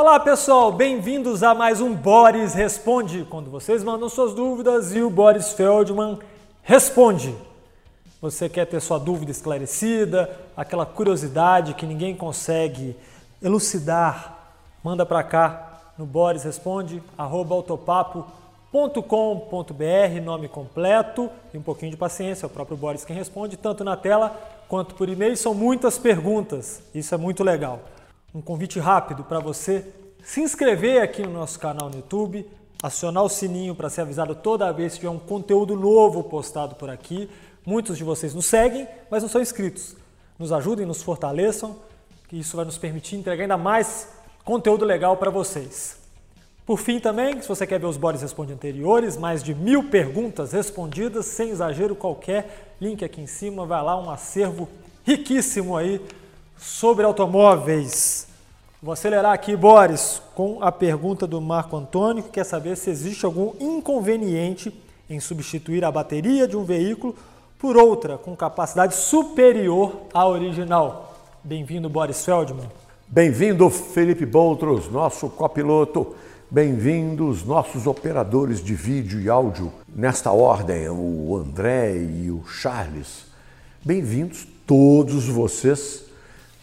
Olá pessoal, bem-vindos a mais um Boris Responde, quando vocês mandam suas dúvidas e o Boris Feldman responde. Você quer ter sua dúvida esclarecida, aquela curiosidade que ninguém consegue elucidar, manda para cá no Boris Responde, autopapo.com.br, nome completo e um pouquinho de paciência, é o próprio Boris quem responde, tanto na tela quanto por e-mail. São muitas perguntas, isso é muito legal um convite rápido para você se inscrever aqui no nosso canal no YouTube, acionar o sininho para ser avisado toda vez que tiver um conteúdo novo postado por aqui. Muitos de vocês nos seguem, mas não são inscritos. Nos ajudem, nos fortaleçam, que isso vai nos permitir entregar ainda mais conteúdo legal para vocês. Por fim, também, se você quer ver os Boris Responde anteriores, mais de mil perguntas respondidas, sem exagero qualquer, link aqui em cima, vai lá, um acervo riquíssimo aí sobre automóveis. Vou acelerar aqui, Boris, com a pergunta do Marco Antônio, que quer saber se existe algum inconveniente em substituir a bateria de um veículo por outra com capacidade superior à original. Bem-vindo, Boris Feldman. Bem-vindo, Felipe Boutros, nosso copiloto. Bem-vindos, nossos operadores de vídeo e áudio. Nesta ordem, o André e o Charles. Bem-vindos todos vocês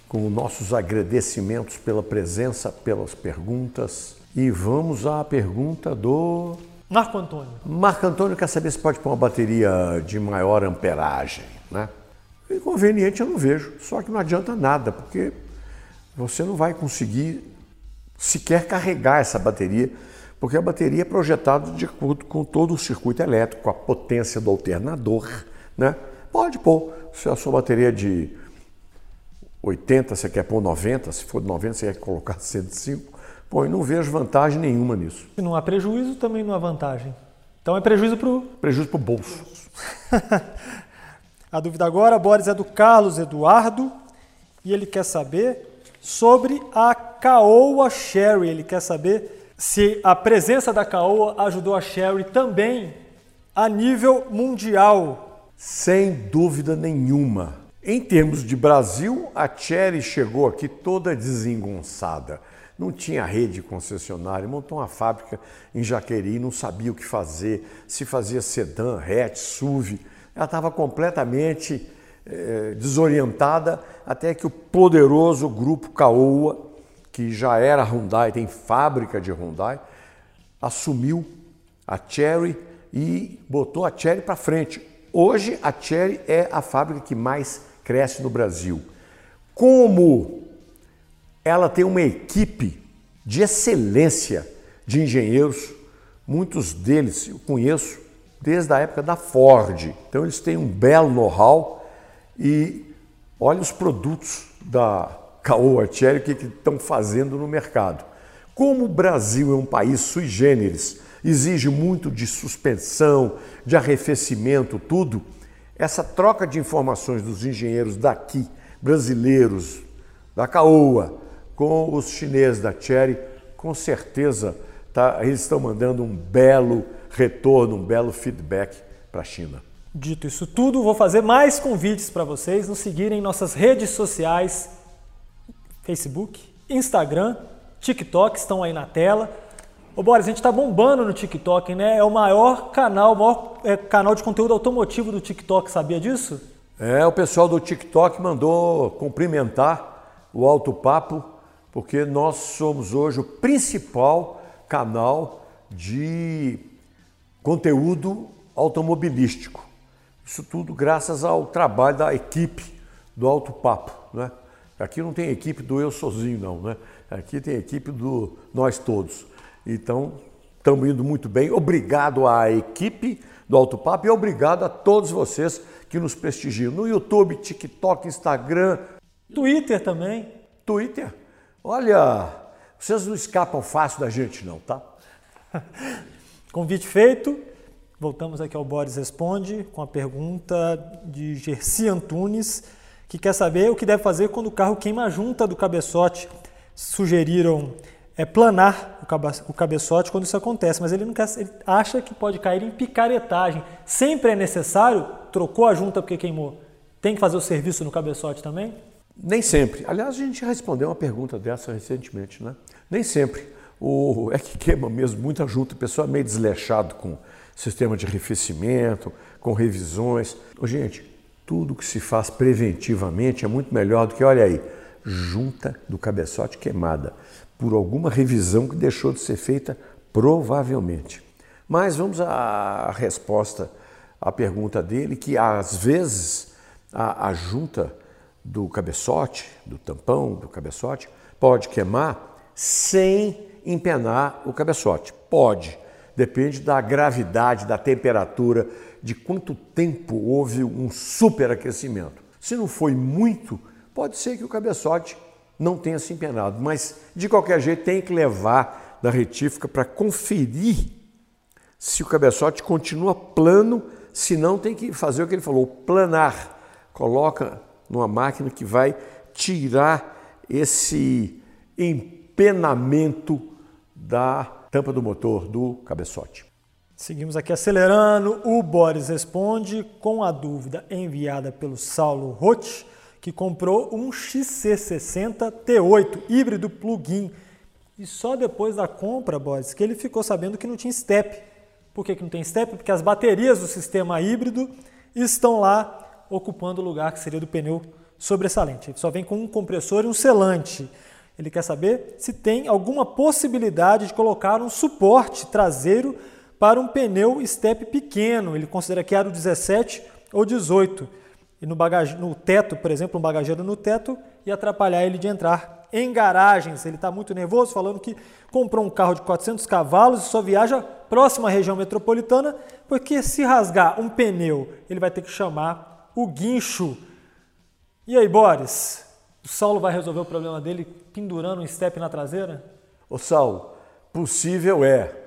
com nossos agradecimentos pela presença, pelas perguntas. E vamos à pergunta do. Marco Antônio. Marco Antônio quer saber se pode pôr uma bateria de maior amperagem, né? Inconveniente eu não vejo, só que não adianta nada, porque você não vai conseguir sequer carregar essa bateria, porque a bateria é projetada de acordo com todo o circuito elétrico, com a potência do alternador, né? Pode pôr, se a sua bateria é de 80, você quer pôr 90, se for 90, você quer colocar 105. Pô, eu não vejo vantagem nenhuma nisso. Se não há prejuízo, também não há vantagem. Então é prejuízo para o. Prejuízo para o bolso. a dúvida agora, Boris, é do Carlos Eduardo e ele quer saber sobre a Caoa Sherry. Ele quer saber se a presença da Caoa ajudou a Sherry também a nível mundial. Sem dúvida nenhuma. Em termos de Brasil, a Cherry chegou aqui toda desengonçada. Não tinha rede concessionária, montou uma fábrica em Jaqueiri, não sabia o que fazer, se fazia sedã, hatch, SUV. Ela estava completamente eh, desorientada até que o poderoso grupo Caoa, que já era Hyundai, tem fábrica de Hyundai, assumiu a Cherry e botou a Cherry para frente. Hoje a Cherry é a fábrica que mais cresce no Brasil. Como ela tem uma equipe de excelência de engenheiros, muitos deles eu conheço desde a época da Ford. Então eles têm um belo know-how e olha os produtos da Caoa Cherry que estão fazendo no mercado. Como o Brasil é um país sui generis, exige muito de suspensão, de arrefecimento, tudo, essa troca de informações dos engenheiros daqui, brasileiros, da Caoa, com os chineses da Cherry, com certeza tá, eles estão mandando um belo retorno, um belo feedback para a China. Dito isso tudo, vou fazer mais convites para vocês nos seguirem em nossas redes sociais, Facebook, Instagram, TikTok, estão aí na tela. Ô Boris, a gente está bombando no TikTok, né? É o maior canal, o maior é, canal de conteúdo automotivo do TikTok, sabia disso? É, o pessoal do TikTok mandou cumprimentar o Alto Papo, porque nós somos hoje o principal canal de conteúdo automobilístico. Isso tudo graças ao trabalho da equipe do Alto Papo, né? Aqui não tem equipe do eu sozinho, não, né? Aqui tem equipe do nós todos. Então, estamos indo muito bem. Obrigado à equipe do Alto Papo e obrigado a todos vocês que nos prestigiam no YouTube, TikTok, Instagram, Twitter também. Twitter. Olha, vocês não escapam fácil da gente não, tá? Convite feito. Voltamos aqui ao Boris Responde com a pergunta de Gerci Antunes, que quer saber o que deve fazer quando o carro queima a junta do cabeçote. Sugeriram é planar o cabeçote quando isso acontece, mas ele não quer, ele acha que pode cair em picaretagem. Sempre é necessário, trocou a junta porque queimou. Tem que fazer o serviço no cabeçote também? Nem sempre. Aliás, a gente respondeu uma pergunta dessa recentemente, né? Nem sempre. O, é que queima mesmo muita junta, o pessoal é meio desleixado com sistema de arrefecimento, com revisões. Ô, gente, tudo que se faz preventivamente é muito melhor do que, olha aí, junta do cabeçote queimada, por alguma revisão que deixou de ser feita, provavelmente. Mas vamos à resposta à pergunta dele, que às vezes a, a junta do cabeçote, do tampão do cabeçote, pode queimar sem empenar o cabeçote. Pode. Depende da gravidade, da temperatura, de quanto tempo houve um superaquecimento. Se não foi muito, pode ser que o cabeçote não tenha se empenado, mas de qualquer jeito tem que levar na retífica para conferir se o cabeçote continua plano, se não tem que fazer o que ele falou, planar. Coloca numa máquina que vai tirar esse empenamento da tampa do motor do cabeçote. Seguimos aqui acelerando. O Boris responde com a dúvida enviada pelo Saulo Roth, que comprou um XC60 T8 híbrido plug-in. E só depois da compra, Boris, que ele ficou sabendo que não tinha step. Por que, que não tem step? Porque as baterias do sistema híbrido estão lá ocupando o lugar que seria do pneu sobressalente. Ele só vem com um compressor e um selante. Ele quer saber se tem alguma possibilidade de colocar um suporte traseiro para um pneu step pequeno. Ele considera que era o 17 ou 18. E no, bagage... no teto, por exemplo, um bagageiro no teto, ia atrapalhar ele de entrar em garagens. Ele está muito nervoso, falando que comprou um carro de 400 cavalos e só viaja próxima à região metropolitana, porque se rasgar um pneu, ele vai ter que chamar o guincho. E aí, Boris? O Saulo vai resolver o problema dele pendurando um step na traseira? Ô Saulo, possível é.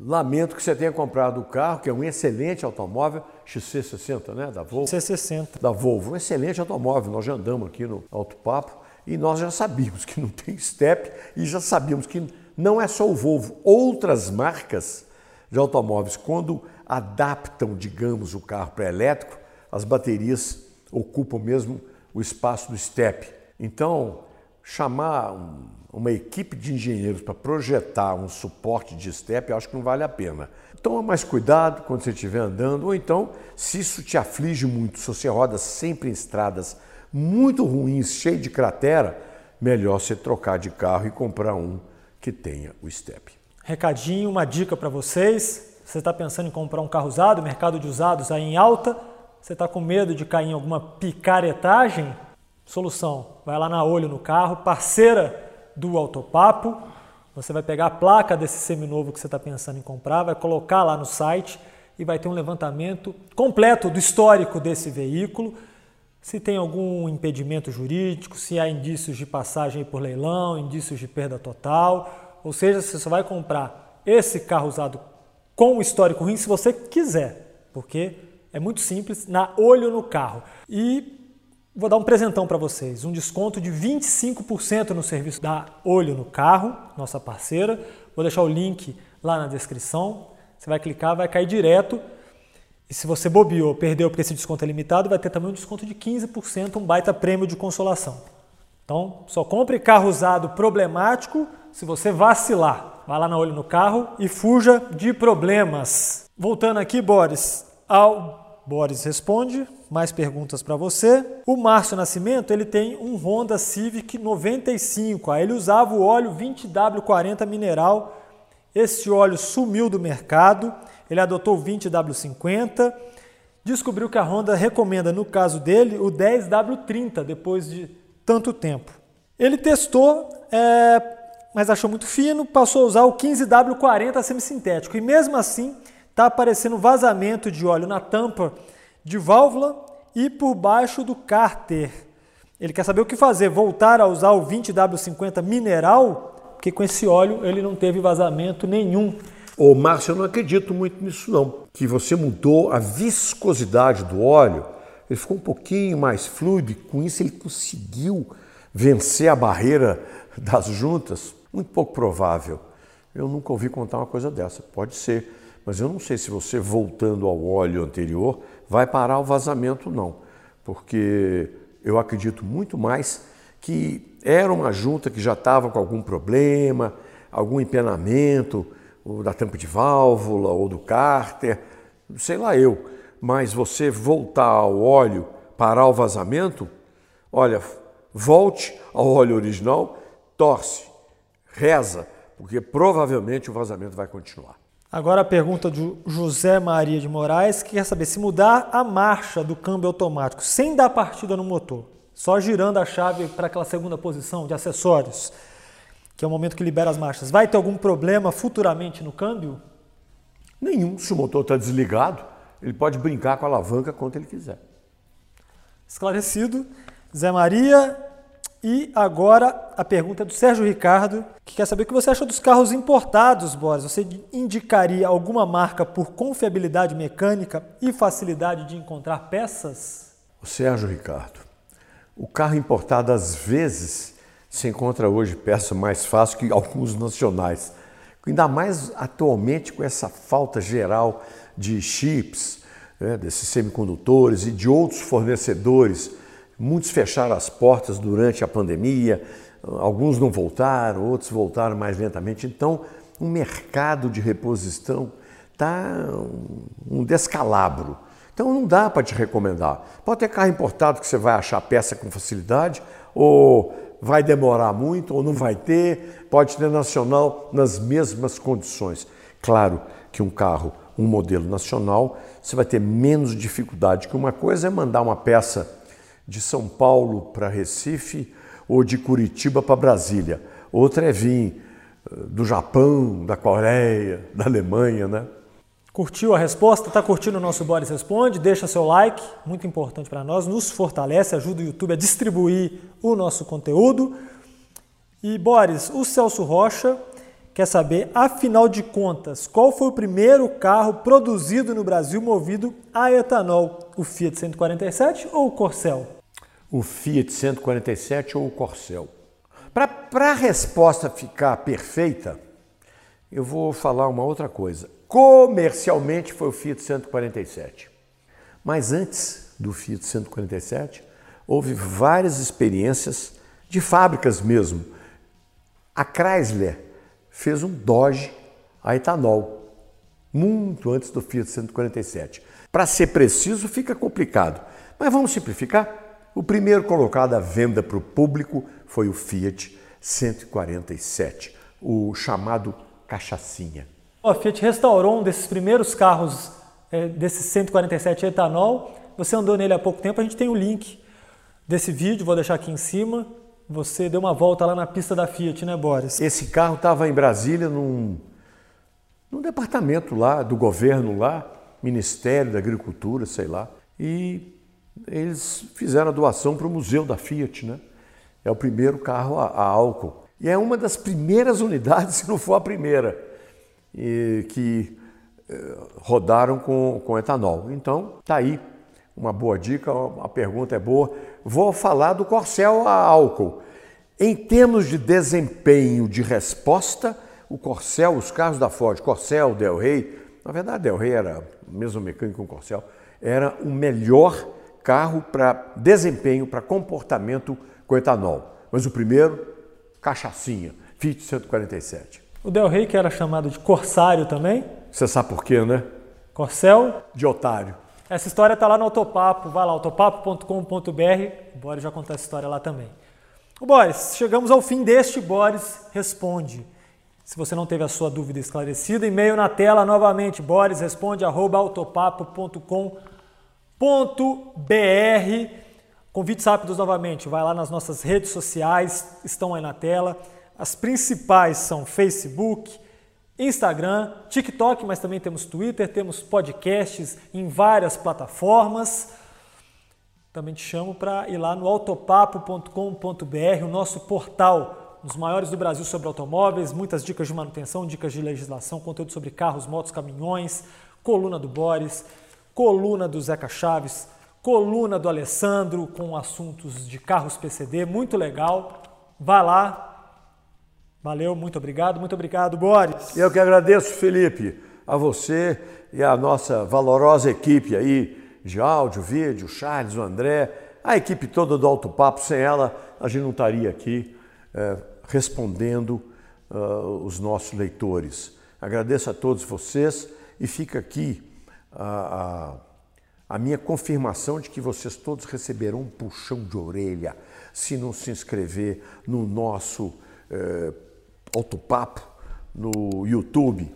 Lamento que você tenha comprado o carro, que é um excelente automóvel, XC60, né, da Volvo. XC60. Da Volvo, um excelente automóvel. Nós já andamos aqui no Alto Papo e nós já sabíamos que não tem step e já sabíamos que não é só o Volvo. Outras marcas de automóveis, quando adaptam, digamos, o carro para elétrico, as baterias ocupam mesmo o espaço do step. Então, chamar um, uma equipe de engenheiros para projetar um suporte de step, eu acho que não vale a pena. Toma mais cuidado quando você estiver andando, ou então, se isso te aflige muito, se você roda sempre em estradas muito ruins, cheio de cratera, melhor você trocar de carro e comprar um que tenha o step. Recadinho, uma dica para vocês. Você está pensando em comprar um carro usado, mercado de usados aí em alta? Você está com medo de cair em alguma picaretagem? Solução: vai lá na olho no carro, parceira do Autopapo. Você vai pegar a placa desse seminovo que você está pensando em comprar, vai colocar lá no site e vai ter um levantamento completo do histórico desse veículo. Se tem algum impedimento jurídico, se há indícios de passagem por leilão, indícios de perda total. Ou seja, você só vai comprar esse carro usado com o histórico ruim se você quiser, porque é muito simples, na olho no carro. E vou dar um presentão para vocês, um desconto de 25% no serviço da Olho no Carro, nossa parceira. Vou deixar o link lá na descrição. Você vai clicar, vai cair direto. E se você bobeou, perdeu porque esse desconto é limitado, vai ter também um desconto de 15%, um baita prêmio de consolação. Então, só compre carro usado problemático se você vacilar. Vá lá na olho no carro e fuja de problemas. Voltando aqui, Boris, ao Boris responde, mais perguntas para você. O Márcio Nascimento, ele tem um Honda Civic 95, aí ele usava o óleo 20W40 mineral. Esse óleo sumiu do mercado, ele adotou o 20W50, descobriu que a Honda recomenda, no caso dele, o 10W30, depois de tanto tempo. Ele testou, é, mas achou muito fino, passou a usar o 15W40 semissintético, e mesmo assim está aparecendo vazamento de óleo na tampa de válvula e por baixo do cárter. Ele quer saber o que fazer, voltar a usar o 20W50 mineral, porque com esse óleo ele não teve vazamento nenhum. Ô Márcio, eu não acredito muito nisso não, que você mudou a viscosidade do óleo, ele ficou um pouquinho mais fluido e com isso ele conseguiu vencer a barreira das juntas. Muito pouco provável. Eu nunca ouvi contar uma coisa dessa. Pode ser mas eu não sei se você voltando ao óleo anterior vai parar o vazamento não, porque Eu acredito muito mais que era uma junta que já estava com algum problema, algum empenamento, da tampa de válvula ou do cárter, sei lá eu. Mas você voltar ao óleo, parar o vazamento, olha, volte ao óleo original, torce, reza, porque provavelmente o vazamento vai continuar. Agora a pergunta do José Maria de Moraes, que quer saber se mudar a marcha do câmbio automático sem dar partida no motor, só girando a chave para aquela segunda posição de acessórios, que é o momento que libera as marchas, vai ter algum problema futuramente no câmbio? Nenhum. Se o motor está desligado, ele pode brincar com a alavanca quanto ele quiser. Esclarecido. Zé Maria, e agora a pergunta é do Sérgio Ricardo, que quer saber o que você acha dos carros importados, Boris. Você indicaria alguma marca por confiabilidade mecânica e facilidade de encontrar peças? O Sérgio Ricardo, o carro importado às vezes se encontra hoje peça mais fácil que alguns nacionais. Ainda mais atualmente com essa falta geral de chips, né, desses semicondutores e de outros fornecedores Muitos fecharam as portas durante a pandemia, alguns não voltaram, outros voltaram mais lentamente. Então, o mercado de reposição está um descalabro. Então, não dá para te recomendar. Pode ter carro importado que você vai achar peça com facilidade, ou vai demorar muito, ou não vai ter. Pode ter nacional nas mesmas condições. Claro que um carro, um modelo nacional, você vai ter menos dificuldade, que uma coisa é mandar uma peça de São Paulo para Recife ou de Curitiba para Brasília. Outra é vir eh, do Japão, da Coreia, da Alemanha, né? Curtiu a resposta? Está curtindo o nosso Boris Responde? Deixa seu like, muito importante para nós, nos fortalece, ajuda o YouTube a distribuir o nosso conteúdo. E Boris, o Celso Rocha quer saber, afinal de contas, qual foi o primeiro carro produzido no Brasil movido a etanol? O Fiat 147 ou o Corcel? o Fiat 147 ou o Corcel. Para a resposta ficar perfeita, eu vou falar uma outra coisa. Comercialmente foi o Fiat 147. Mas antes do Fiat 147, houve várias experiências de fábricas mesmo. A Chrysler fez um Dodge a etanol, muito antes do Fiat 147. Para ser preciso, fica complicado. Mas vamos simplificar? O primeiro colocado à venda para o público foi o Fiat 147, o chamado cachaçinha. A Fiat restaurou um desses primeiros carros é, desses 147 etanol. Você andou nele há pouco tempo, a gente tem o link desse vídeo, vou deixar aqui em cima. Você deu uma volta lá na pista da Fiat, né, Boris? Esse carro estava em Brasília num, num departamento lá do governo lá, Ministério da Agricultura, sei lá. E eles fizeram a doação para o Museu da Fiat, né? É o primeiro carro a, a álcool. E é uma das primeiras unidades, se não for a primeira, e, que eh, rodaram com, com etanol. Então, tá aí uma boa dica, a pergunta é boa. Vou falar do Corcel a álcool. Em termos de desempenho de resposta, o Corcel, os carros da Ford, Corcel, Del Rey, na verdade Del Rey era mesmo mecânico com Corcel, era o melhor carro para desempenho, para comportamento com etanol. Mas o primeiro, cachaçinha, Fiat 147. O Del Rey, que era chamado de Corsário também. Você sabe por quê, né? Corcel. De otário. Essa história está lá no Autopapo, vai lá, autopapo.com.br. O Boris já contou essa história lá também. O Boris, chegamos ao fim deste Boris Responde. Se você não teve a sua dúvida esclarecida, e-mail na tela novamente, borisresponde.autopapo.com.br br Convites rápidos novamente, vai lá nas nossas redes sociais, estão aí na tela. As principais são Facebook, Instagram, TikTok, mas também temos Twitter, temos podcasts em várias plataformas. Também te chamo para ir lá no autopapo.com.br, o nosso portal, um dos maiores do Brasil sobre automóveis, muitas dicas de manutenção, dicas de legislação, conteúdo sobre carros, motos, caminhões, coluna do Boris coluna do Zeca Chaves, coluna do Alessandro com assuntos de carros PCD, muito legal. Vá lá. Valeu, muito obrigado, muito obrigado, Boris. Eu que agradeço, Felipe, a você e a nossa valorosa equipe aí de áudio, vídeo, Charles, o André, a equipe toda do Alto Papo, sem ela, a gente não estaria aqui é, respondendo uh, os nossos leitores. Agradeço a todos vocês e fica aqui a, a, a minha confirmação de que vocês todos receberão um puxão de orelha se não se inscrever no nosso é, Alto Papo no YouTube,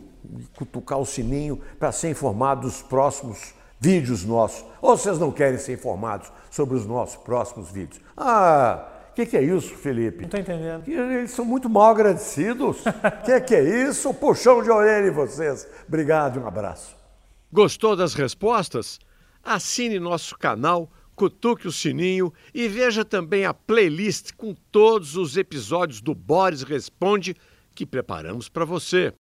cutucar o sininho para ser informado dos próximos vídeos nossos. Ou vocês não querem ser informados sobre os nossos próximos vídeos? Ah, que, que, é isso, Felipe? Não estou entendendo. Eles são muito mal agradecidos. O que, que, é isso? Puxão de orelha em vocês. Obrigado, um abraço. Gostou das respostas? Assine nosso canal, cutuque o sininho e veja também a playlist com todos os episódios do Boris Responde que preparamos para você.